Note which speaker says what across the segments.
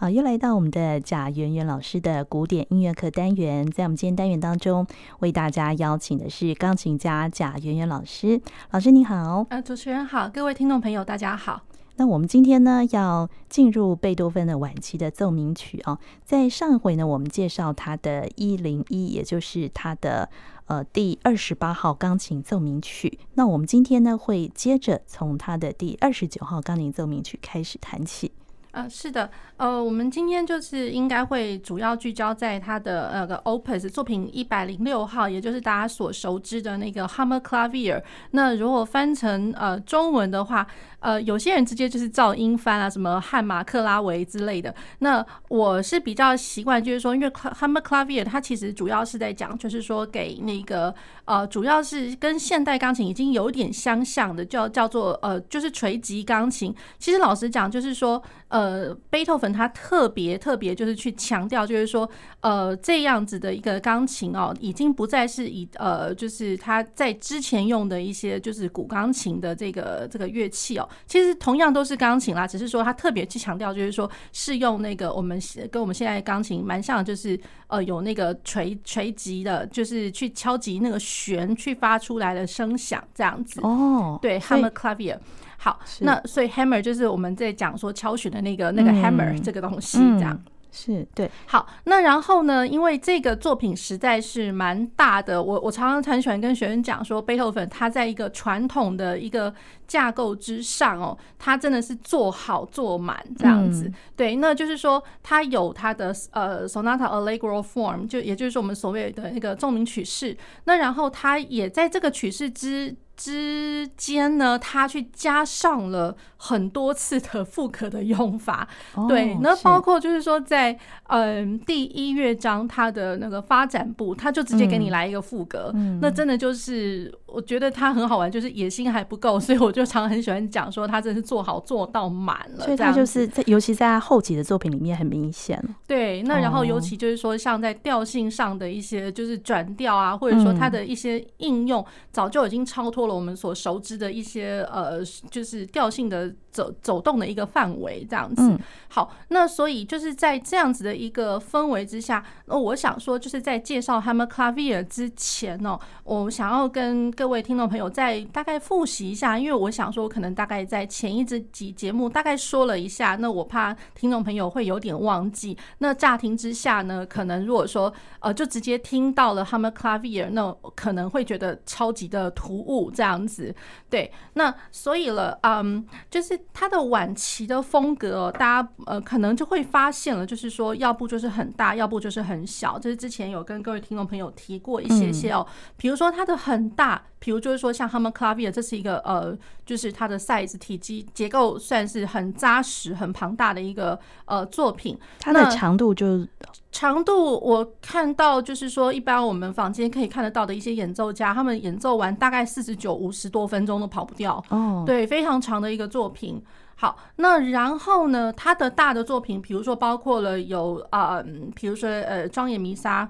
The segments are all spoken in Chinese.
Speaker 1: 好，又来到我们的贾圆圆老师的古典音乐课单元。在我们今天单元当中，为大家邀请的是钢琴家贾圆圆老师。老师你好，
Speaker 2: 呃，主持人好，各位听众朋友大家好。
Speaker 1: 那我们今天呢，要进入贝多芬的晚期的奏鸣曲哦。在上一回呢，我们介绍他的一零一，也就是他的呃第二十八号钢琴奏鸣曲。那我们今天呢，会接着从他的第二十九号钢琴奏鸣曲开始谈起。
Speaker 2: 呃，是的，呃，我们今天就是应该会主要聚焦在他的那个 Opus 作品一百零六号，也就是大家所熟知的那个 Hammerklavier。那如果翻成呃中文的话，呃，有些人直接就是照音翻啊，什么汉马克拉维之类的。那我是比较习惯，就是说，因为 Hammerklavier 它其实主要是在讲，就是说给那个呃，主要是跟现代钢琴已经有点相像的，叫叫做呃，就是锤击钢琴。其实老实讲，就是说，呃，贝多芬他特别特别就是去强调，就是说，呃，这样子的一个钢琴哦，已经不再是以呃，就是他在之前用的一些就是古钢琴的这个这个乐器哦。其实同样都是钢琴啦，只是说他特别去强调，就是说是用那个我们跟我们现在钢琴蛮像，就是呃有那个锤锤击的，就是去敲击那个弦去发出来的声响这样子。
Speaker 1: 哦，
Speaker 2: 对，Hammerklavier。好，那所以 hammer 就是我们在讲说敲弦的那个那个 hammer 这个东西这样。
Speaker 1: 是对，
Speaker 2: 好，那然后呢？因为这个作品实在是蛮大的，我我常常很喜欢跟学生讲说，贝多芬他在一个传统的一个架构之上哦，他真的是做好做满这样子。对，那就是说他有他的呃 Sonata Allegro form，就也就是说我们所谓的那个奏鸣曲式。那然后他也在这个曲式之之间呢，他去加上了很多次的复刻的用法，对，那包括就是说在嗯第一乐章它的那个发展部，他就直接给你来一个副格，那真的就是我觉得他很好玩，就是野心还不够，所以我就常常很喜欢讲说他真是做好做到满了，
Speaker 1: 所以他就是在尤其在他后期的作品里面很明显。
Speaker 2: 对，那然后尤其就是说像在调性上的一些就是转调啊，或者说它的一些应用，早就已经超脱了我们所熟知的一些呃，就是调性的走走动的一个范围，这样子。好，那所以就是在这样子的一个氛围之下，那我想说，就是在介绍 Hammerklavier 之前呢，我想要跟各位听众朋友再大概复习一下，因为我想说，可能大概在前一集节目大概说了一下，那我怕听众朋友会有点忘记。那乍听之下呢，可能如果说呃，就直接听到了 Hammerklavier，那可能会觉得超级的突兀。这样子，对，那所以了，嗯，就是他的晚期的风格哦，大家呃可能就会发现了，就是说，要不就是很大，要不就是很小。就是之前有跟各位听众朋友提过一些些哦，比如说它的很大，比如就是说像 Hammerklavier，这是一个呃，就是它的 size 体积结构算是很扎实、很庞大的一个呃作品，
Speaker 1: 它的长度就。
Speaker 2: 长度我看到就是说，一般我们房间可以看得到的一些演奏家，他们演奏完大概四十九、五十多分钟都跑不掉。哦，对，非常长的一个作品。好，那然后呢，他的大的作品，比如说包括了有啊，比如说呃，庄严弥撒。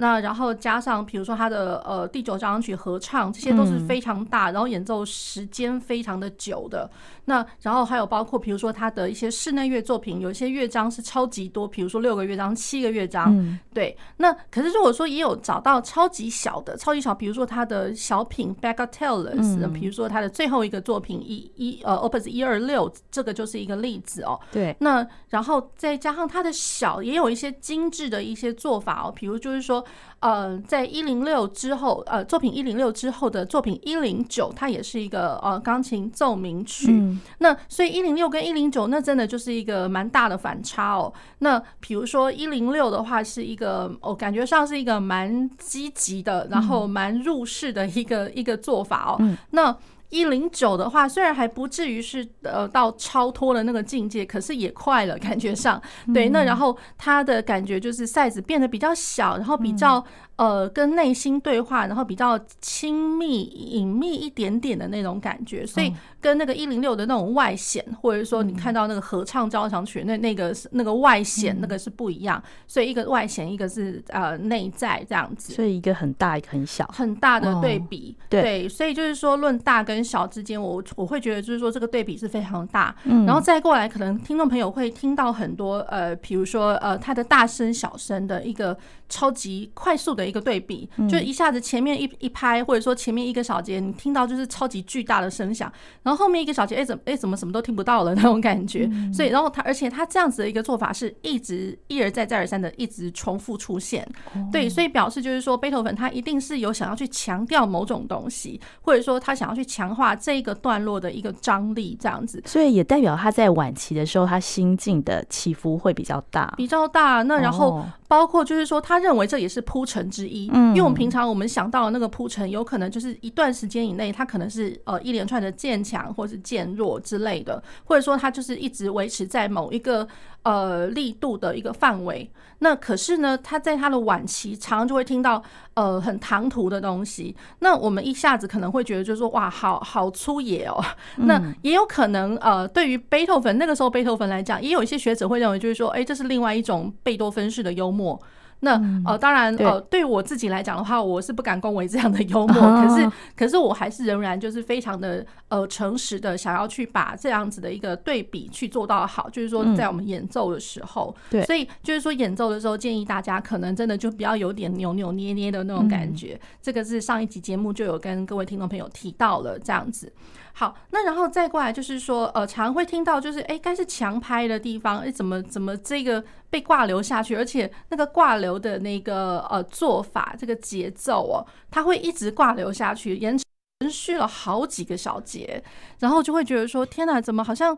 Speaker 2: 那然后加上，比如说他的呃第九交响曲合唱，这些都是非常大，然后演奏时间非常的久的。那然后还有包括，比如说他的一些室内乐作品，有一些乐章是超级多，比如说六个乐章、七个乐章。对。那可是如果说也有找到超级小的、超级小，比如说他的小品 Bagatelles，比如说他的最后一个作品一一呃 Opus 一二六，这个就是一个例子哦。
Speaker 1: 对。
Speaker 2: 那然后再加上他的小，也有一些精致的一些做法哦，比如就是说。呃，在一零六之后，呃，作品一零六之后的作品一零九，它也是一个呃钢琴奏鸣曲。嗯、那所以一零六跟一零九，那真的就是一个蛮大的反差哦。那比如说一零六的话，是一个我、哦、感觉上是一个蛮积极的，然后蛮入世的一个、嗯、一个做法哦。嗯、那一零九的话，虽然还不至于是呃到超脱的那个境界，可是也快了，感觉上对。那然后它的感觉就是 size 变得比较小，然后比较呃跟内心对话，然后比较亲密隐秘一点点的那种感觉，所以跟那个一零六的那种外显，或者说你看到那个合唱交响曲那那个那个外显，那个是不一样，所以一个外显，一个是呃内在这样子，
Speaker 1: 所以一个很大，一个很小，
Speaker 2: 很大的对比，对，所以就是说论大跟小之间，我我会觉得就是说这个对比是非常大，然后再过来，可能听众朋友会听到很多呃，比如说呃，他的大声小声的一个超级快速的一个对比，就一下子前面一一拍，或者说前面一个小节，你听到就是超级巨大的声响，然后后面一个小节，哎怎么哎怎么什么都听不到了那种感觉，所以然后他而且他这样子的一个做法是一直一而再再而三的一直重复出现，对，所以表示就是说贝多芬他一定是有想要去强调某种东西，或者说他想要去强化这个段落的一个张力这样子，
Speaker 1: 所以也代表他在晚期的时候他心境的起伏会比较大，
Speaker 2: 比较大。那然后包括就是说他认为这也是铺陈之一，嗯因为我们平常我们想到的那个铺陈，有可能就是一段时间以内，他可能是呃一连串的渐强或是渐弱之类的，或者说他就是一直维持在某一个呃力度的一个范围。那可是呢，他在他的晚期，常常就会听到呃很唐突的东西。那我们一下子可能会觉得就是说哇，好好粗野哦。那也有可能呃，对于贝多芬那个时候贝多芬来讲，也有一些学者会认为就是说，哎，这是另外一种贝多芬式的幽默。那呃，当然呃，对我自己来讲的话，我是不敢恭维这样的幽默。可是，可是我还是仍然就是非常的呃诚实的，想要去把这样子的一个对比去做到好。就是说，在我们演奏的时候，对，所以就是说演奏的时候，建议大家可能真的就比较有点扭扭捏捏的那种感觉。这个是上一集节目就有跟各位听众朋友提到了这样子。好，那然后再过来就是说，呃，常会听到就是，哎，该是强拍的地方，哎，怎么怎么这个被挂流下去，而且那个挂流的那个呃做法，这个节奏哦，它会一直挂流下去，延延续了好几个小节，然后就会觉得说，天哪，怎么好像。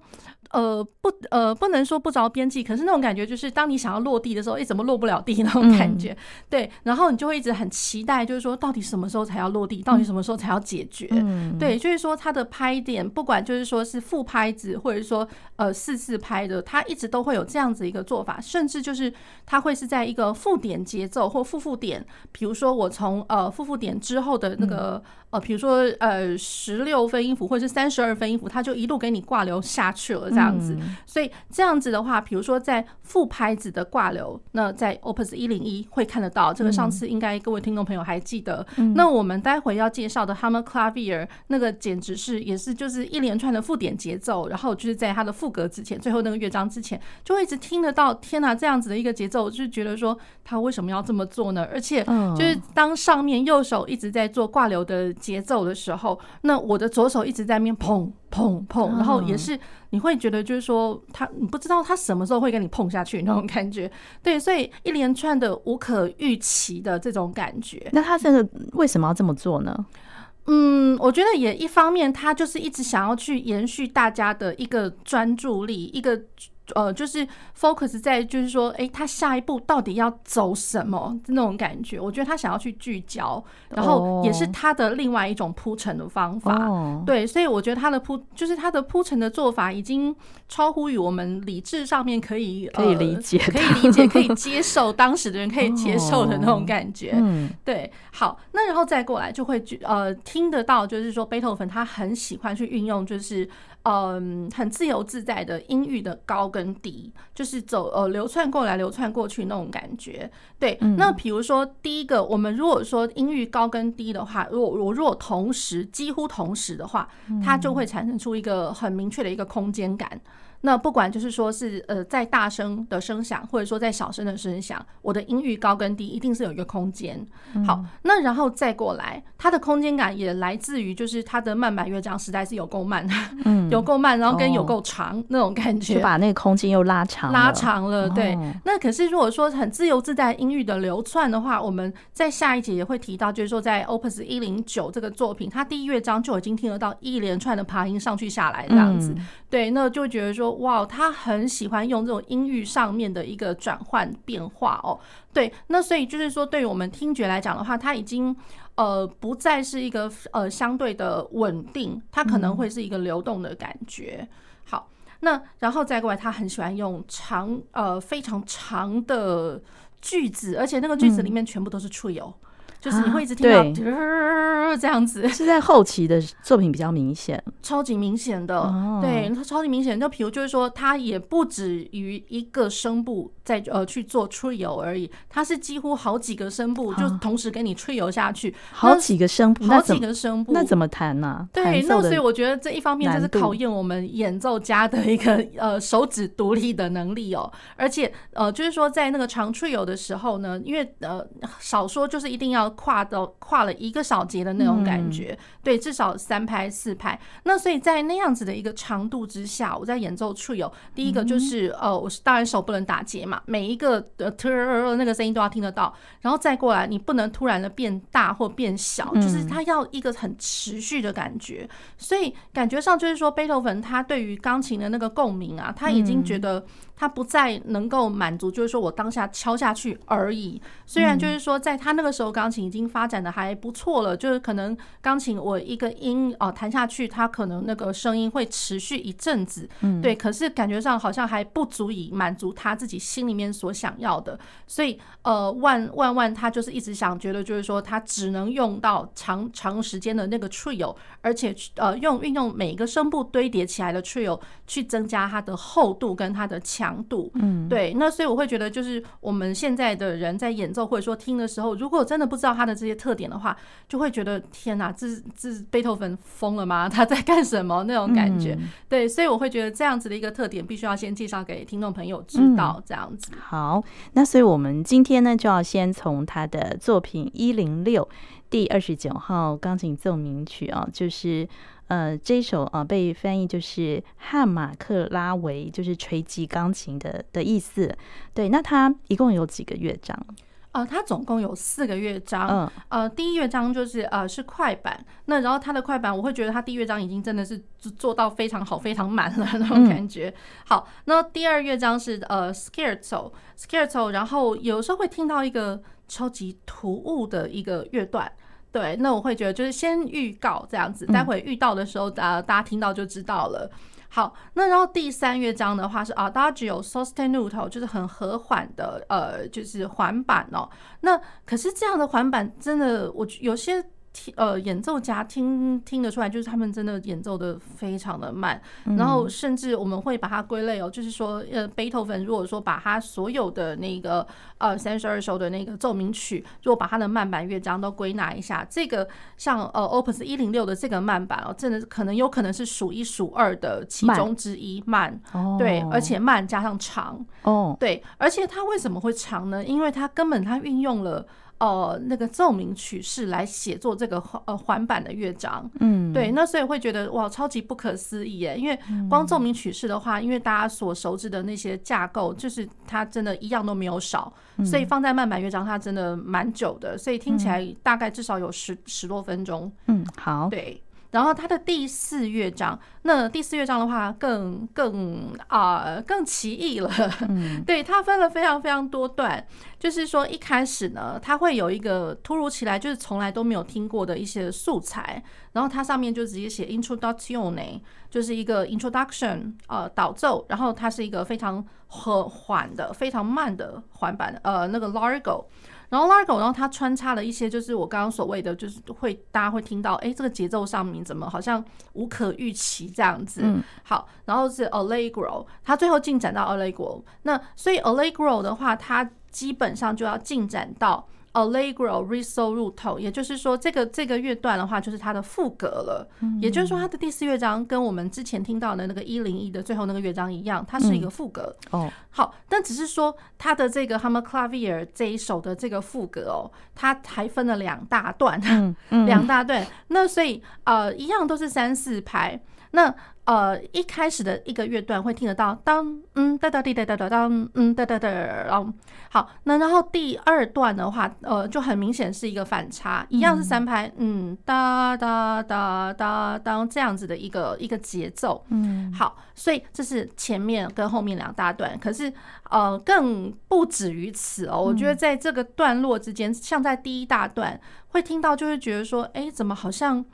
Speaker 2: 呃不呃不能说不着边际，可是那种感觉就是当你想要落地的时候，哎，怎么落不了地那种感觉，对，然后你就会一直很期待，就是说到底什么时候才要落地，到底什么时候才要解决，对，就是说它的拍点，不管就是说是副拍子，或者说呃四四拍的，它一直都会有这样子一个做法，甚至就是它会是在一个附点节奏或复复点，比如说我从呃复复点之后的那个呃，比如说呃十六分音符或者是三十二分音符，它就一路给你挂流下去了。这样子，所以这样子的话，比如说在副拍子的挂流，那在 Opus 一零一会看得到。这个上次应该各位听众朋友还记得。那我们待会要介绍的 Hammerklavier 那个简直是也是就是一连串的附点节奏，然后就是在它的副歌之前，最后那个乐章之前，就会一直听得到。天哪，这样子的一个节奏，就是觉得说他为什么要这么做呢？而且就是当上面右手一直在做挂流的节奏的时候，那我的左手一直在那边砰。碰碰，然后也是你会觉得就是说他，你不知道他什么时候会跟你碰下去那种感觉，对，所以一连串的无可预期的这种感觉。
Speaker 1: 那他这个为什么要这么做呢？
Speaker 2: 嗯，我觉得也一方面，他就是一直想要去延续大家的一个专注力，一个。呃，就是 focus 在，就是说，哎，他下一步到底要走什么那种感觉？我觉得他想要去聚焦，然后也是他的另外一种铺陈的方法。Oh. 对，所以我觉得他的铺，就是他的铺陈的做法，已经超乎于我们理智上面可以
Speaker 1: 可以理解、
Speaker 2: 呃、可以理解、可以 接受当时的人可以接受的那种感觉。嗯，oh. 对。好，那然后再过来就会呃听得到，就是说贝多芬他很喜欢去运用，就是。嗯，很自由自在的音域的高跟低，就是走呃流窜过来流窜过去那种感觉。对，那比如说第一个，我们如果说音域高跟低的话，如果我如果同时几乎同时的话，它就会产生出一个很明确的一个空间感。那不管就是说是呃在大声的声响，或者说在小声的声响，我的音域高跟低一定是有一个空间。好，那然后再过来，它的空间感也来自于就是它的慢板乐章实在是有够慢，嗯，有够慢，然后跟有够长那种感觉，
Speaker 1: 就把那个空间又拉长
Speaker 2: 拉长了。对，那可是如果说很自由自在音域的流窜的话，我们在下一节也会提到，就是说在 Opus 一零九这个作品，它第一乐章就已经听得到一连串的爬音上去下来这样子。对，那就觉得说。哇，他很喜欢用这种音域上面的一个转换变化哦。对，那所以就是说，对于我们听觉来讲的话，它已经呃不再是一个呃相对的稳定，它可能会是一个流动的感觉。好，那然后再过来，他很喜欢用长呃非常长的句子，而且那个句子里面全部都是 trio。就是你会一直听到、
Speaker 1: 啊、
Speaker 2: 这样子，
Speaker 1: 是在后期的作品比较明显，
Speaker 2: 超级明显的，哦、对，它超级明显。就比如就是说，它也不止于一个声部在呃去做 trio 而已，它是几乎好几个声部就同时给你 trio 下去，
Speaker 1: 好几个声部，
Speaker 2: 好几个声部，
Speaker 1: 那怎么弹呢、啊？
Speaker 2: 对，那所以我觉得这一方面就是考验我们演奏家的一个呃手指独立的能力哦，而且呃就是说在那个长 trio 的时候呢，因为呃少说就是一定要跨到跨了一个小节的那种感觉，嗯、对，至少三拍四拍。那所以在那样子的一个长度之下，我在演奏 trio，第一个就是呃我是当然手不能打结嘛，每一个的那个声音都要听得到，然后再过来你不能突然的变大或变小，就是它要一个很持续的感觉，所以感觉上就是说贝多芬他对于钢琴的那个共鸣啊，他已经觉得。他不再能够满足，就是说我当下敲下去而已。虽然就是说，在他那个时候，钢琴已经发展的还不错了，就是可能钢琴我一个音哦弹下去，它可能那个声音会持续一阵子，嗯对。可是感觉上好像还不足以满足他自己心里面所想要的。所以呃，万万万他就是一直想觉得，就是说他只能用到长长时间的那个 trio，而且呃用运用每一个声部堆叠起来的 trio 去增加它的厚度跟它的。强度，嗯，对，那所以我会觉得，就是我们现在的人在演奏或者说听的时候，如果真的不知道他的这些特点的话，就会觉得天哪，这这贝多芬疯了吗？他在干什么？那种感觉，对，所以我会觉得这样子的一个特点，必须要先介绍给听众朋友知道，这样子。
Speaker 1: 好，那所以我们今天呢，就要先从他的作品一零六第二十九号钢琴奏鸣曲啊，就是。呃，这一首啊，被翻译就是汉马克拉维，就是锤击钢琴的的意思。对，那它一共有几个乐章？
Speaker 2: 呃，它总共有四个乐章。嗯，呃，第一乐章就是呃是快板。那然后它的快板，我会觉得它第一乐章已经真的是做到非常好、非常满了那种感觉。好，那第二乐章是呃 Scherzo，Scherzo，然后有时候会听到一个超级突兀的一个乐段。对，那我会觉得就是先预告这样子，待会遇到的时候，呃，大家听到就知道了。好，那然后第三乐章的话是 Adagio sostenuto，就是很和缓的，呃，就是缓板哦。那可是这样的缓板真的，我有些。听呃，演奏家听听得出来，就是他们真的演奏的非常的慢，嗯、然后甚至我们会把它归类哦，就是说呃，贝多芬如果说把他所有的那个呃三十二首的那个奏鸣曲，如果把他的慢板乐章都归纳一下，这个像呃 Opus 一零六的这个慢板哦，真的可能有可能是数一数二的其中之一慢，慢对，而且慢加上长哦，对，而且它为什么会长呢？因为它根本它运用了。呃，那个奏鸣曲式来写作这个呃环板的乐章，嗯，对，那所以会觉得哇，超级不可思议耶！因为光奏鸣曲式的话，因为大家所熟知的那些架构，就是它真的一样都没有少，所以放在慢板乐章，它真的蛮久的，所以听起来大概至少有十十多分钟。嗯，好，对。然后它的第四乐章，那第四乐章的话更更啊、呃、更奇异了，嗯、对，它分了非常非常多段，就是说一开始呢，它会有一个突如其来就是从来都没有听过的一些素材，然后它上面就直接写 introduction，就是一个 introduction 呃导奏，然后它是一个非常和缓的、非常慢的环板呃那个 largo。然后 Largo，然后它穿插了一些，就是我刚刚所谓的，就是会大家会听到，哎，这个节奏上面怎么好像无可预期这样子。嗯，好，然后是 Allegro，它最后进展到 Allegro，那所以 Allegro 的话，它基本上就要进展到。Allegro risoluto，也就是说，这个这个乐段的话，就是它的副歌了。也就是说，它的第四乐章跟我们之前听到的那个一零一的最后那个乐章一样，它是一个副歌。哦，好，但只是说它的这个 Hammerklavier 这一首的这个副歌哦，它还分了两大段，两大段。那所以呃，一样都是三四拍。那呃，一开始的一个乐段会听得到当嗯哒哒滴哒哒哒当嗯哒哒哒，然后好，那然后第二段的话，呃，就很明显是一个反差，一样是三拍，嗯哒哒哒哒当这样子的一个一个节奏，嗯，好，所以这是前面跟后面两大段，可是呃，更不止于此哦，我觉得在这个段落之间，像在第一大段会听到，就会觉得说，哎，怎么好像。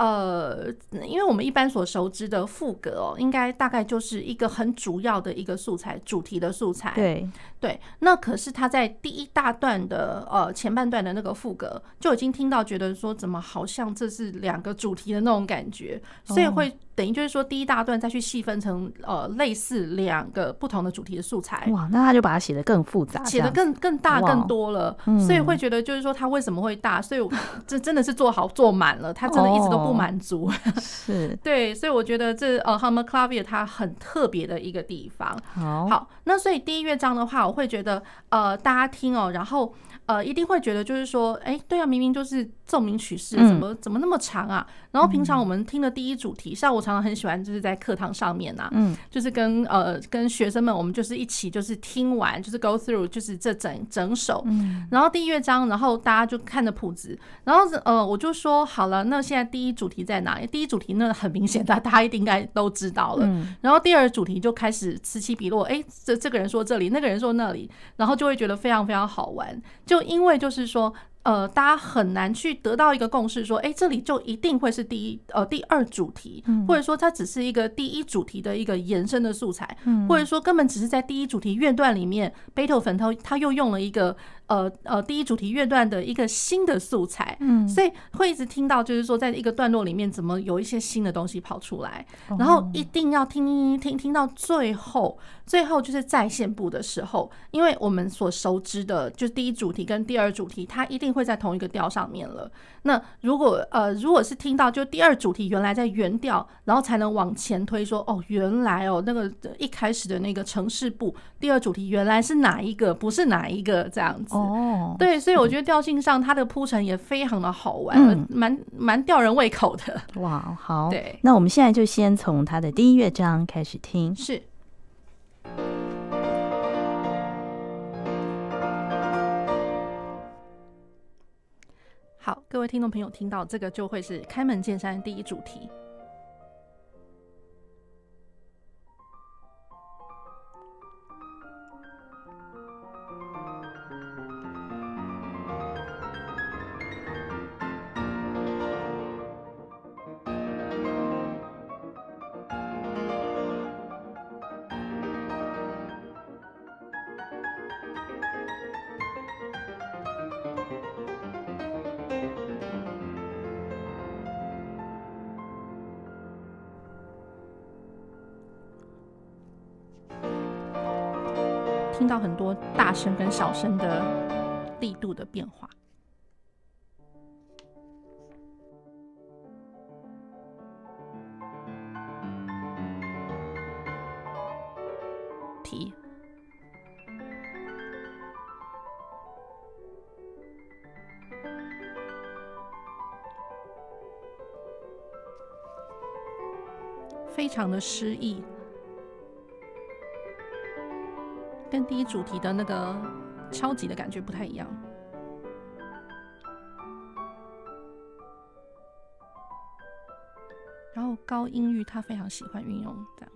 Speaker 2: 呃，因为我们一般所熟知的副格哦，应该大概就是一个很主要的一个素材，主题的素材。
Speaker 1: 对
Speaker 2: 对，那可是他在第一大段的呃前半段的那个副歌就已经听到，觉得说怎么好像这是两个主题的那种感觉，所以会。等于就是说，第一大段再去细分成呃类似两个不同的主题的素材。
Speaker 1: 哇，那他就把它写的更复杂，
Speaker 2: 写的更更大更多了，所以会觉得就是说他为什么会大？所以 这真的是做好做满了，他真的一直都不满足。
Speaker 1: 是，
Speaker 2: 对，所以我觉得这呃 Hummer Clavier 它很特别的一个地方。
Speaker 1: 好，
Speaker 2: 好，那所以第一乐章的话，会觉得呃大家听哦，然后。呃，一定会觉得就是说，哎、对啊，明明就是奏鸣曲式，怎么怎么那么长啊？然后平常我们听的第一主题，像我常常很喜欢，就是在课堂上面呐、啊，嗯，就是跟呃跟学生们，我们就是一起就是听完，就是 go through，就是这整整首，然后第一乐章，然后大家就看着谱子，然后呃我就说好了，那现在第一主题在哪里？第一主题那很明显，大大家一定应该都知道了。然后第二主题就开始此起彼落，哎、欸，这这个人说这里，那个人说那里，然后就会觉得非常非常好玩，就。因为就是说，呃，大家很难去得到一个共识，说，哎，这里就一定会是第一，呃，第二主题，或者说它只是一个第一主题的一个延伸的素材，或者说根本只是在第一主题乐段里面，贝多芬他他又用了一个。呃呃，第一主题乐段的一个新的素材，嗯，所以会一直听到，就是说，在一个段落里面，怎么有一些新的东西跑出来，然后一定要听听听听到最后，最后就是在线部的时候，因为我们所熟知的，就是第一主题跟第二主题，它一定会在同一个调上面了。那如果呃，如果是听到就第二主题原来在原调，然后才能往前推说，哦，原来哦，那个一开始的那个城市部，第二主题原来是哪一个，不是哪一个这样子。哦，对，所以我觉得调性上它的铺陈也非常的好玩，蛮蛮吊人胃口的。
Speaker 1: 哇，好，
Speaker 2: 对，
Speaker 1: 那我们现在就先从它的第一乐章开始听。
Speaker 2: 是，好，各位听众朋友听到这个就会是开门见山第一主题。很多大声跟小声的力度的变化。题，非常的诗意。第一主题的那个敲击的感觉不太一样，然后高音域他非常喜欢运用这样。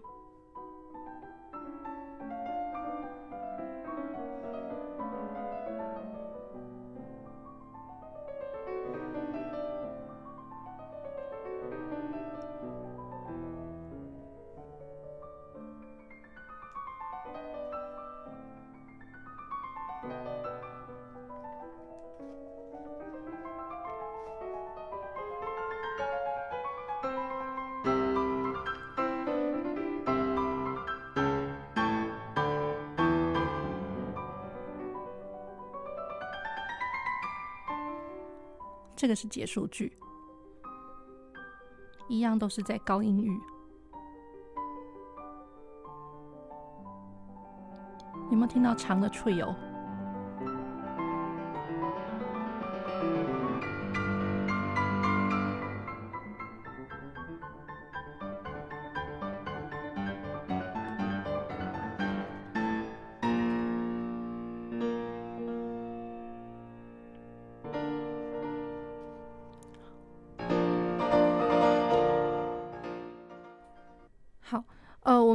Speaker 2: 这个是结束句，一样都是在高音域。有没有听到长的脆油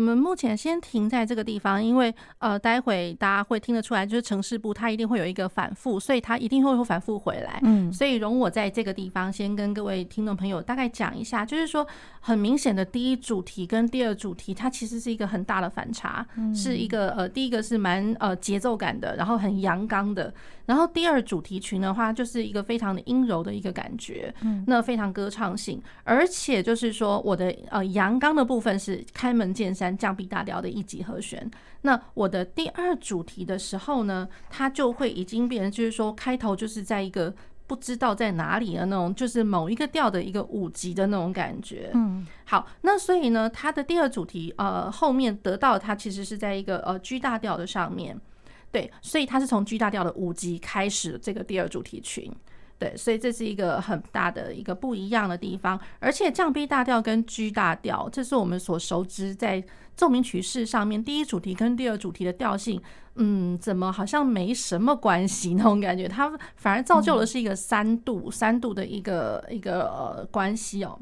Speaker 2: 们目前先停在这个地方，因为呃，待会大家会听得出来，就是城市部它一定会有一个反复，所以它一定会会反复回来。嗯，所以容我在这个地方先跟各位听众朋友大概讲一下，就是说很明显的第一主题跟第二主题，它其实是一个很大的反差，是一个呃，第一个是蛮呃节奏感的，然后很阳刚的，然后第二主题群的话，就是一个非常的阴柔的一个感觉，嗯，那非常歌唱性，而且就是说我的呃阳刚的部分是开门见山降 B 大调的一级和弦，那我的第二主题的时候呢，它就会已经变成就是说开头就是在一个不知道在哪里的那种，就是某一个调的一个五级的那种感觉。嗯，好，那所以呢，它的第二主题呃后面得到它其实是在一个呃 G 大调的上面，对，所以它是从 G 大调的五级开始这个第二主题群。对，所以这是一个很大的一个不一样的地方，而且降 B 大调跟 G 大调，这是我们所熟知在奏鸣曲式上面第一主题跟第二主题的调性，嗯，怎么好像没什么关系那种感觉，它反而造就的是一个三度三度的一个一个呃关系哦。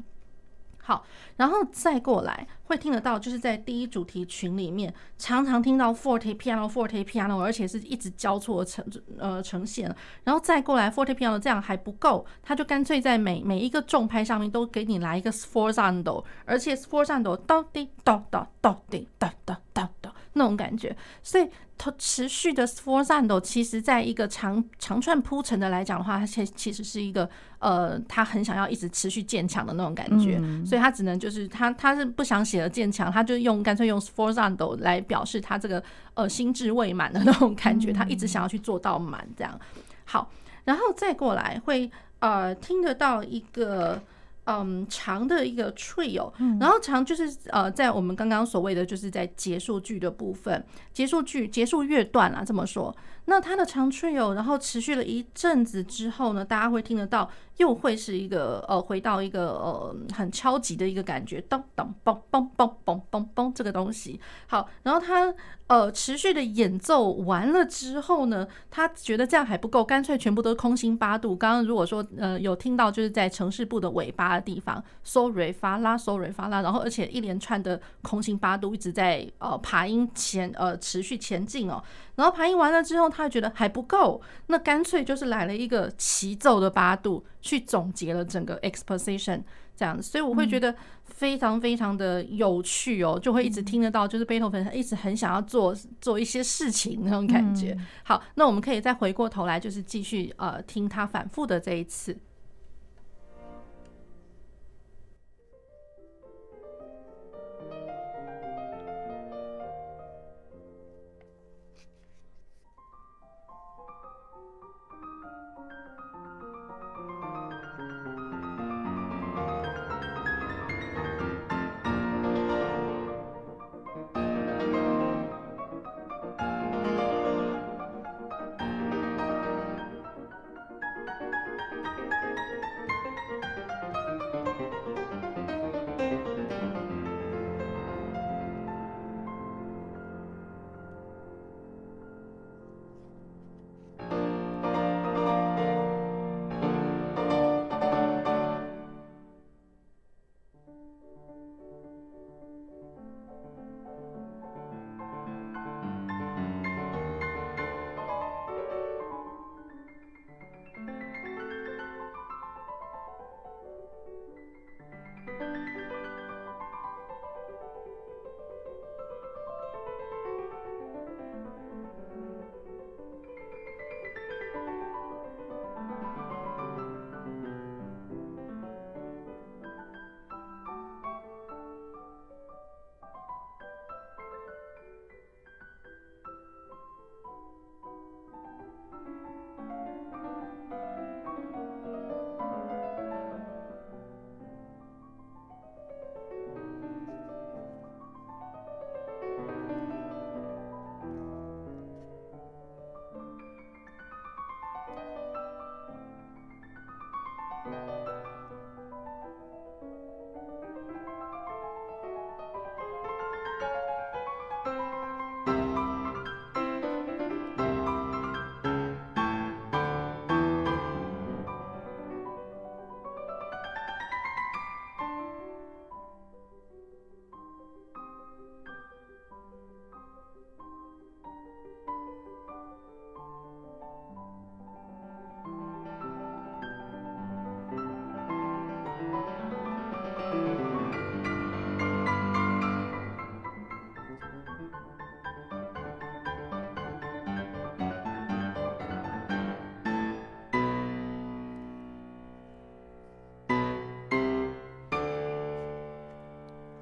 Speaker 2: 好，然后再过来会听得到，就是在第一主题群里面，常常听到 forte piano forte piano，而且是一直交错呈呃呈现。然后再过来 forte piano 这样还不够，他就干脆在每每一个重拍上面都给你来一个 sforzando，而且 sforzando 到底到到到底到到到到那种感觉，所以。它持续的 sforzando，其实在一个长长串铺陈的来讲的话，它其其实是一个呃，他很想要一直持续渐强的那种感觉，嗯、所以他只能就是他他是不想写的渐强，他就用干脆用 sforzando 来表示他这个呃心智未满的那种感觉，他一直想要去做到满这样。好，然后再过来会呃听得到一个。嗯，长的一个 trio，然后长就是呃，在我们刚刚所谓的就是在结束句的部分，结束句结束乐段啊，这么说。那它的长 trio，然后持续了一阵子之后呢，大家会听得到，又会是一个呃，回到一个呃很敲击的一个感觉，咚咚嘣嘣嘣嘣嘣嘣这个东西。好，然后它呃持续的演奏完了之后呢，他觉得这样还不够，干脆全部都空心八度。刚刚如果说呃有听到，就是在城市部的尾巴的地方，so re fa la so re fa la，然后而且一连串的空心八度一直在呃爬音前呃持续前进哦。然后爬音完了之后，他觉得还不够，那干脆就是来了一个齐奏的八度，去总结了整个 exposition 这样子，所以我会觉得非常非常的有趣哦，就会一直听得到，就是贝多芬一直很想要做做一些事情那种感觉。好，那我们可以再回过头来，就是继续呃听他反复的这一次。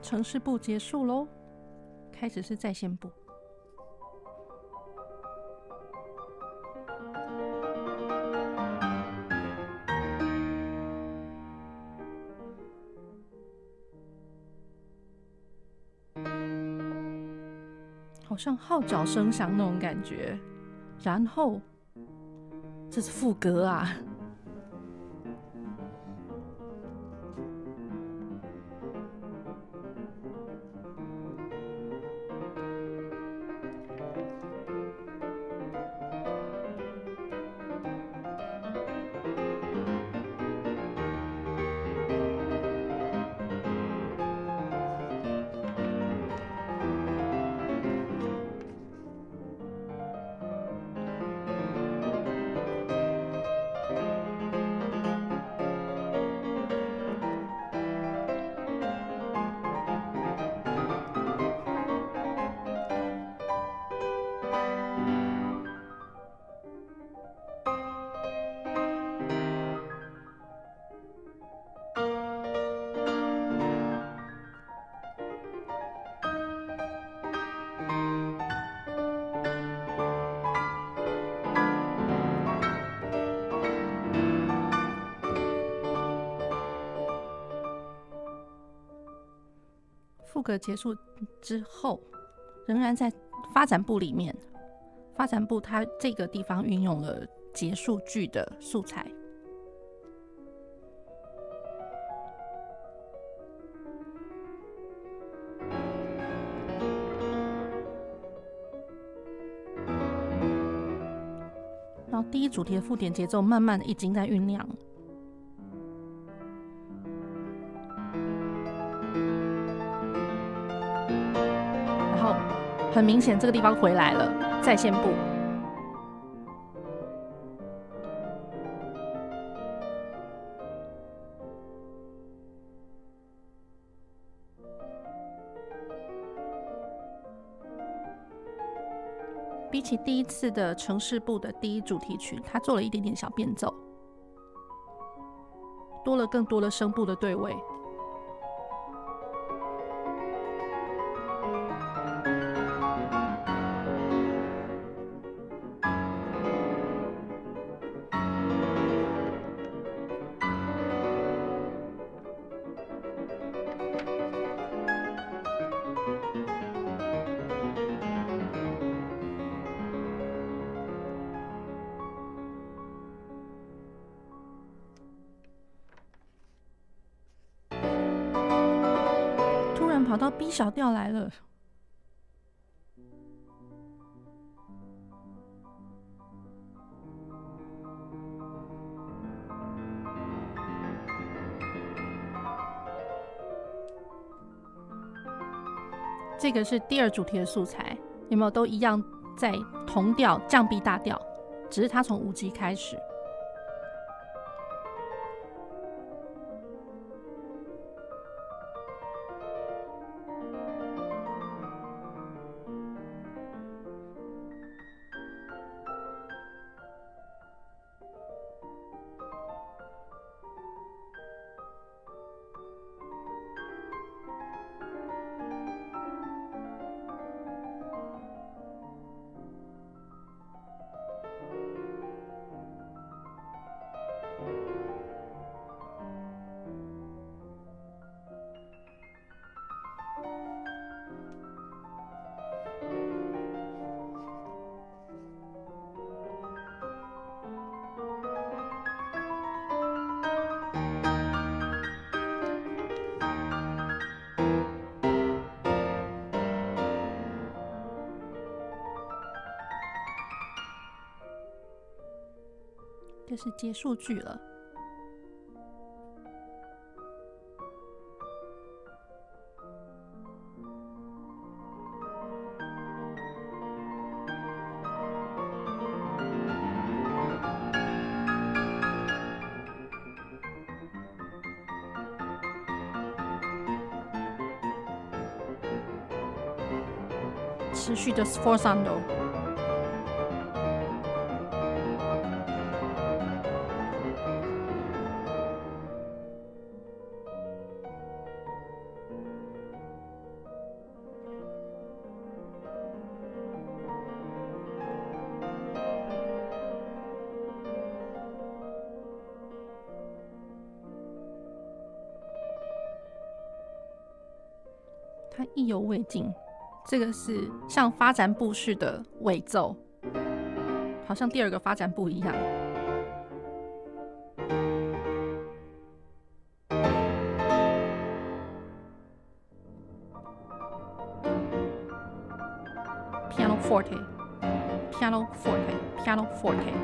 Speaker 2: 城市部结束喽，开始是在线部。好像号角声响那种感觉，然后这是副歌啊。个结束之后，仍然在发展部里面。发展部它这个地方运用了结束句的素材，然后第一主题的附点节奏慢慢的已经在酝酿。很明显，这个地方回来了，再现部。比起第一次的城市部的第一主题曲，它做了一点点小变奏，多了更多的声部的对位。小调来了，这个是第二主题的素材，有没有都一样在同调降 B 大调，只是它从五级开始。是结束句了。持续的 sforzando。意犹未尽。这个是像发展部式的尾奏，好像第二个发展部一样。Piano forte, piano forte, piano forte。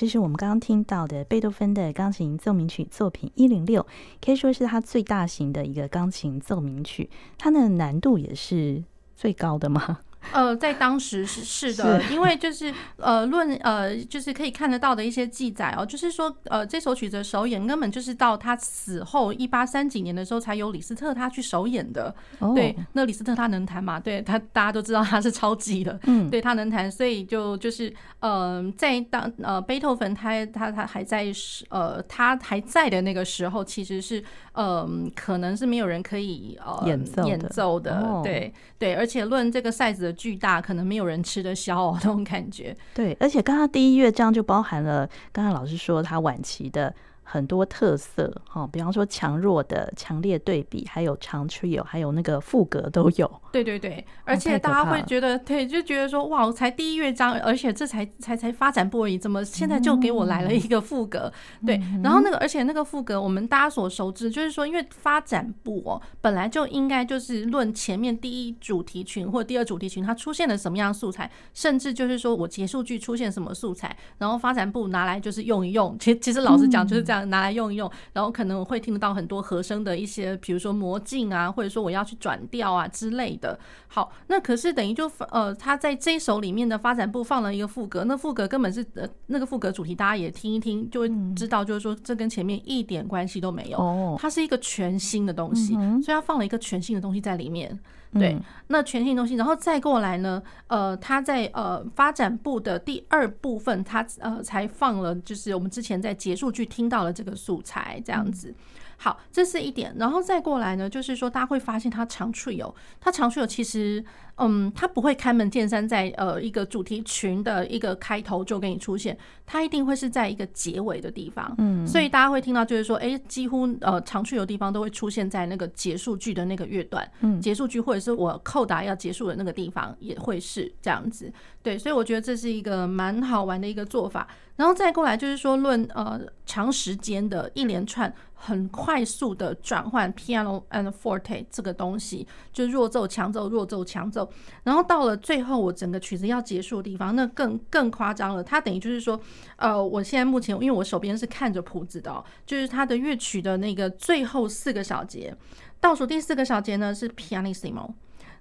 Speaker 1: 这是我们刚刚听到的贝多芬的钢琴奏鸣曲作品一零六，可以说是他最大型的一个钢琴奏鸣曲，它的难度也是最高的吗？
Speaker 2: 呃，在当时是 是的，是因为就是呃论呃就是可以看得到的一些记载哦，就是说呃这首曲子的首演根本就是到他死后一八三几年的时候才由李斯特他去首演的。哦、对，那李斯特他能弹嘛？对他大家都知道他是超级的，嗯，对他能弹，所以就就是呃在当呃贝多芬他他他还在呃他还在的那个时候，其实是嗯、呃、可能是没有人可以呃演奏演奏的，哦、对对，而且论这个 size 巨大，可能没有人吃得消哦，那种感觉。
Speaker 1: 对，而且刚刚第一乐章就包含了刚刚老师说他晚期的。很多特色哈，比方说强弱的强烈对比，还有长 trio，还有那个副格都有。
Speaker 2: 对对对，而且大家会觉得，对，就觉得说哇，才第一乐章，而且这才才才发展部而已，怎么现在就给我来了一个副格？嗯、对，然后那个，而且那个副格，我们大家所熟知，就是说，因为发展部哦，本来就应该就是论前面第一主题群或第二主题群它出现了什么样的素材，甚至就是说我结束句出现什么素材，然后发展部拿来就是用一用。其实其实老实讲就是这样。拿来用一用，然后可能会听得到很多和声的一些，比如说魔镜啊，或者说我要去转调啊之类的。好，那可是等于就呃，他在这一首里面的发展部放了一个副歌，那副歌根本是呃那个副歌主题，大家也听一听就会知道，就是说这跟前面一点关系都没有。它是一个全新的东西，所以他放了一个全新的东西在里面。对，那全新东西，然后再过来呢？呃，他在呃发展部的第二部分，他呃才放了，就是我们之前在结束句听到了这个素材，这样子。好，这是一点，然后再过来呢，就是说大家会发现他长 trio，它长 trio 其实，嗯，他不会开门见山在呃一个主题群的一个开头就给你出现，他一定会是在一个结尾的地方，嗯，所以大家会听到就是说，哎，几乎呃长 trio 的地方都会出现在那个结束句的那个乐段，嗯，结束句或者是我扣打要结束的那个地方也会是这样子，对，所以我觉得这是一个蛮好玩的一个做法。然后再过来就是说论，论呃长时间的一连串很快速的转换，piano and forte 这个东西，就弱奏强奏弱奏强奏，然后到了最后我整个曲子要结束的地方，那更更夸张了。它等于就是说，呃，我现在目前因为我手边是看着谱子的哦，就是它的乐曲的那个最后四个小节，倒数第四个小节呢是 pianissimo。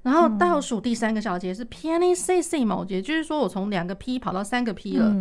Speaker 2: 然后倒数第三个小节是 pianissimo，也就是说我从两个 P 跑到三个 P 了。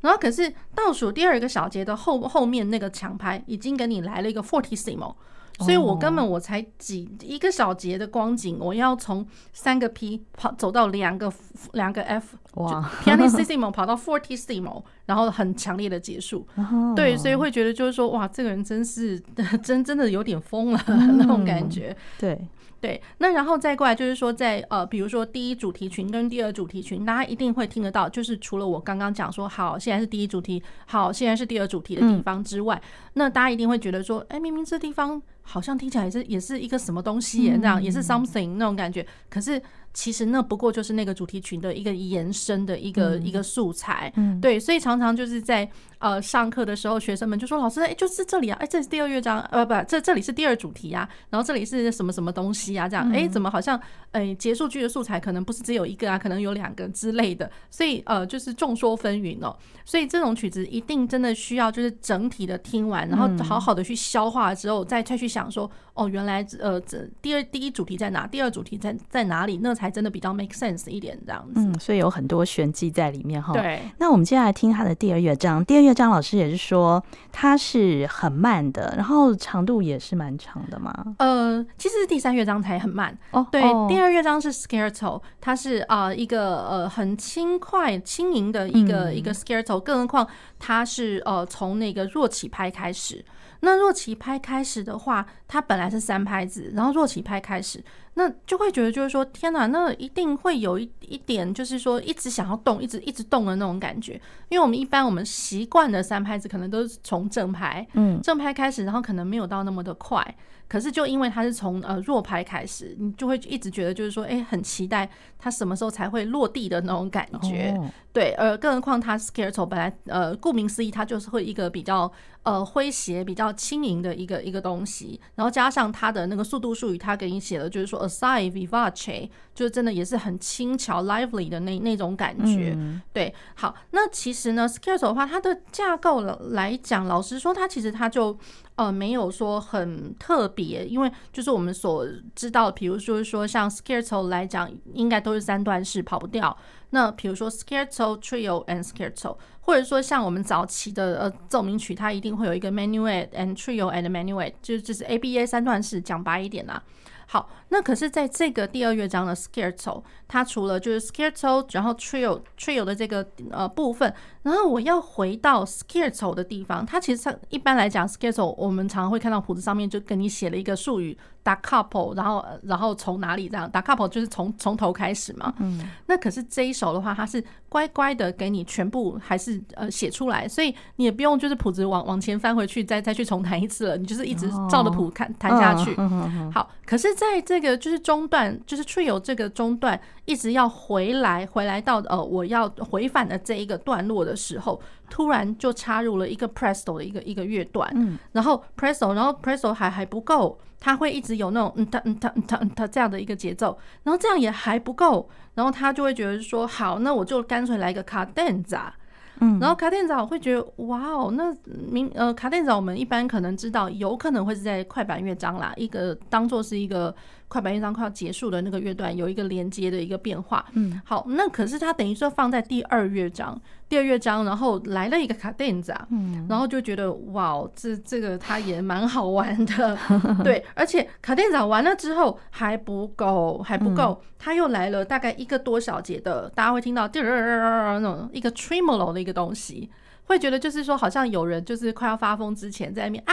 Speaker 2: 然后可是倒数第二个小节的后后面那个强拍已经给你来了一个 fortissimo，所以我根本我才几一个小节的光景，我要从三个 P 跑走到两个两个 F，哇，pianissimo 跑到 fortissimo，然后很强烈的结束。对，所以会觉得就是说哇，这个人真是 真真的有点疯了那种感觉。对。对，那然后再过来就是说在，在呃，比如说第一主题群跟第二主题群，大家一定会听得到，就是除了我刚刚讲说好，现在是第一主题，好，现在是第二主题的地方之外，嗯、那大家一定会觉得说，哎，明明这地方好像听起来也是也是一个什么东西耶，这样也是 something 那种感觉，可是。其实那不过就是那个主题群的一个延伸的一个一个素材，对，所以常常就是在呃上课的时候，学生们就说：“老师，哎，就是这里啊，哎，这是第二乐章，呃，不，这这里是第二主题啊，然后这里是什么什么东西啊？这样，哎，怎么好像哎结束句的素材可能不是只有一个啊，可能有两个之类的，所以呃就是众说纷纭哦。所以这种曲子一定真的需要就是整体的听完，然后好好的去消化之后，再再去想说，哦，原来呃这第二第一主题在哪，第二主题在在哪里，那才。真的比较 make sense 一点这样子，
Speaker 1: 嗯，所以有很多玄机在里面哈。
Speaker 2: 对，
Speaker 1: 那我们接下来听他的第二乐章。第二乐章老师也是说它是很慢的，然后长度也是蛮长的嘛。
Speaker 2: 呃，其实第三乐章才很慢哦。对，哦、第二乐章是 Scherzo，它是啊、呃、一个呃很轻快轻盈的一个、嗯、一个 Scherzo，更何况它是呃从那个弱起拍开始。那弱起拍开始的话，它本来是三拍子，然后弱起拍开始，那就会觉得就是说，天哪，那一定会有一一点，就是说一直想要动，一直一直动的那种感觉。因为我们一般我们习惯的三拍子可能都是从正拍，嗯，正拍开始，然后可能没有到那么的快。可是就因为它是从呃弱拍开始，你就会一直觉得就是说，哎、欸，很期待它什么时候才会落地的那种感觉。哦、对，呃，更何况它 Scherzo 本来呃顾名思义，它就是会一个比较呃诙谐、比较轻盈的一个一个东西，然后加上它的那个速度术语，它给你写的就是说 aside vivace，就是真的也是很轻巧、lively 的那那种感觉。嗯、对，好，那其实呢 Scherzo 的话，它的架构来讲，老实说，它其实它就。呃，没有说很特别，因为就是我们所知道，比如说说像 Scherzo 来讲，应该都是三段式，跑不掉。那比如说 Scherzo Trio and Scherzo，或者说像我们早期的呃奏鸣曲，它一定会有一个 Menuet and Trio and Menuet，就就是 ABA 三段式，讲白一点啦。好，那可是在这个第二乐章的 Scherzo，它除了就是 Scherzo，然后 Trio Trio 的这个呃部分，然后我要回到 Scherzo 的地方，它其实上一般来讲 Scherzo，我们常常会看到谱子上面就跟你写了一个术语。Da capo，然后然后从哪里这样打 couple 就是从从头开始嘛。嗯，那可是这一首的话，它是乖乖的给你全部还是呃写出来，所以你也不用就是谱子往往前翻回去再再去重弹一次了，你就是一直照着谱看弹下去。好，可是在这个就是中段，就是 trio 这个中段一直要回来回来到呃我要回返的这一个段落的时候，突然就插入了一个 presto 的一个一个乐段，嗯，然后 presto，然后 presto 还还不够。他会一直有那种嗯，他嗯，他嗯，他嗯，他这样的一个节奏，然后这样也还不够，然后他就会觉得说，好，那我就干脆来一个 cadenza，嗯，然后 cadenza 我会觉得，哇哦，那明呃 cadenza 我们一般可能知道，有可能会是在快板乐章啦，一个当做是一个。快板乐章快要结束的那个乐段有一个连接的一个变化，嗯，好，那可是它等于说放在第二乐章，第二乐章，然后来了一个卡顿子啊，嗯，然后就觉得哇，这这个它也蛮好玩的，对，而且卡顿子完了之后还不够，还不够，它又来了大概一个多小节的，大家会听到滴那种一个 tremolo 的一个东西。会觉得就是说，好像有人就是快要发疯之前在那边啊，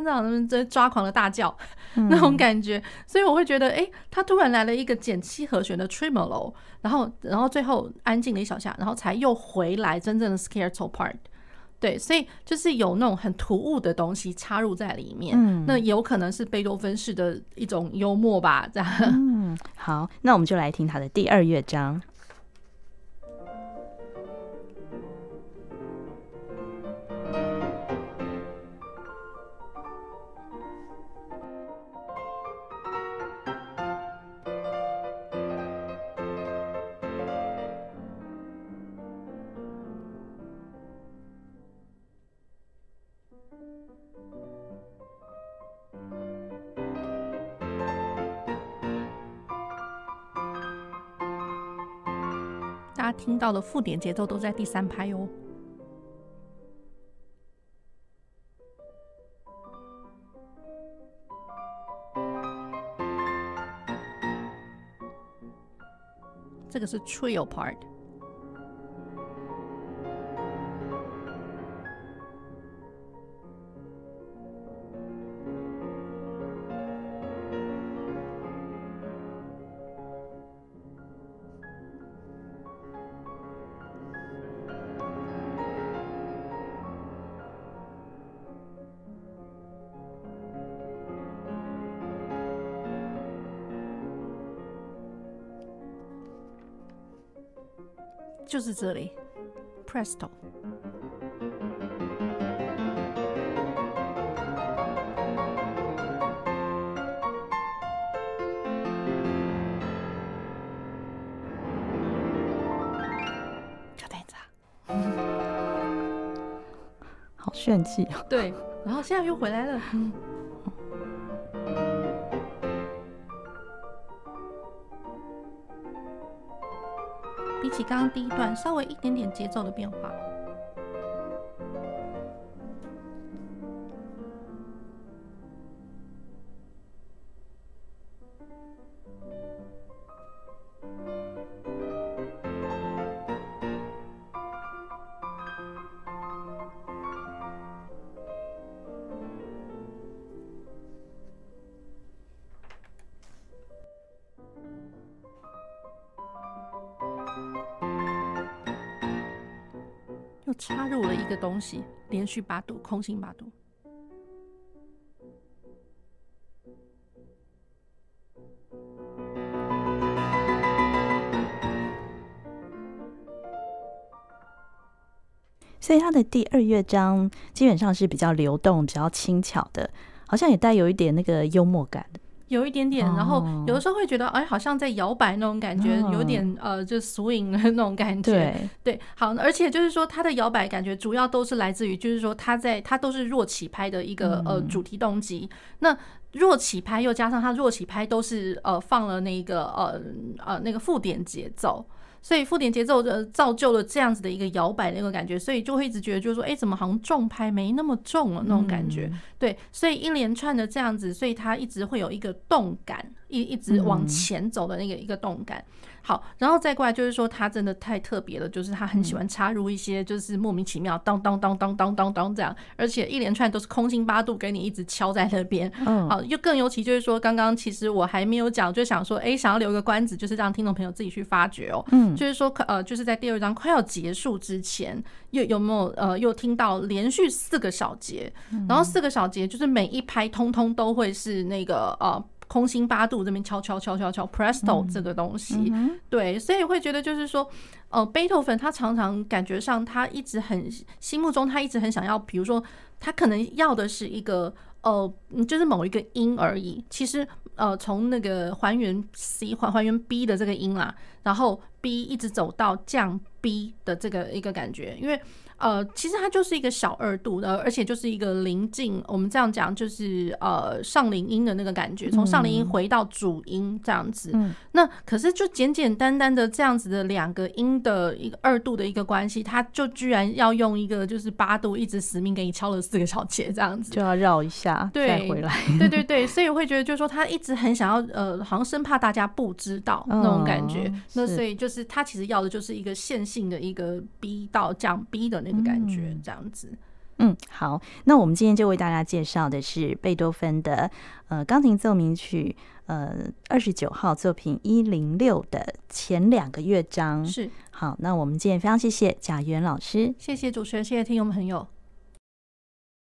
Speaker 2: 那种在抓狂的大叫那种感觉，所以我会觉得，哎，他突然来了一个减七和弦的 tremolo，然后然后最后安静了一小下，然后才又回来真正的 scherzo part，对，所以就是有那种很突兀的东西插入在里面，那有可能是贝多芬式的一种幽默吧，这样。
Speaker 1: 嗯，好，那我们就来听他的第二乐章。
Speaker 2: 听到的附点节奏都在第三拍哦。这个是 trio part。就是这里，Presto。
Speaker 1: 好炫技哦！
Speaker 2: 对，然后现在又回来了。比刚刚第一段，稍微一点点节奏的变化。插入了一个东西，连续八度，空心八度。
Speaker 1: 所以它的第二乐章基本上是比较流动、比较轻巧的，好像也带有一点那个幽默感的。
Speaker 2: 有一点点，然后有的时候会觉得，哎，好像在摇摆那种感觉，有点呃，就 swing 的那种感觉。
Speaker 1: 对
Speaker 2: 对，好，而且就是说，它的摇摆感觉主要都是来自于，就是说，它在它都是弱起拍的一个呃主题动机。那弱起拍又加上它弱起拍都是呃放了那个呃呃那个附点节奏。所以附点节奏的造就了这样子的一个摇摆的那个感觉，所以就会一直觉得就是说，哎，怎么好像重拍没那么重了那种感觉？对，所以一连串的这样子，所以它一直会有一个动感，一一直往前走的那个一个动感。好，然后再过来就是说，他真的太特别了，就是他很喜欢插入一些就是莫名其妙当当当当当当当这样，而且一连串都是空心八度给你一直敲在那边。嗯，好，又更尤其就是说，刚刚其实我还没有讲，就想说，哎，想要留个关子，就是让听众朋友自己去发掘哦。嗯，就是说，呃，就是在第二章快要结束之前，又有没有呃，又听到连续四个小节，然后四个小节就是每一拍通通都会是那个呃。空心八度这边敲敲敲敲敲，Presto 这个东西，对，所以会觉得就是说，呃，贝多芬他常常感觉上他一直很心目中他一直很想要，比如说他可能要的是一个呃，就是某一个音而已。其实呃，从那个还原 C 还还原 B 的这个音啦，然后 B 一直走到降 B 的这个一个感觉，因为。呃，其实它就是一个小二度的，而且就是一个临近，我们这样讲就是呃上林音的那个感觉，从上林音回到主音这样子。嗯，那可是就简简单单的这样子的两个音的一个二度的一个关系，它就居然要用一个就是八度一直死命给你敲了四个小节这样子，
Speaker 1: 就要绕一下再回来。
Speaker 2: 对对对，所以我会觉得就是说他一直很想要呃，好像生怕大家不知道那种感觉。哦、那所以就是他其实要的就是一个线性的一个 B 到降 B 的那个感觉，这样子。
Speaker 1: 嗯，好，那我们今天就为大家介绍的是贝多芬的呃钢琴奏鸣曲呃二十九号作品一零六的前两个乐章。
Speaker 2: 是，
Speaker 1: 好，那我们今天非常谢谢贾元老师，
Speaker 2: 谢谢主持人，谢谢听众朋友。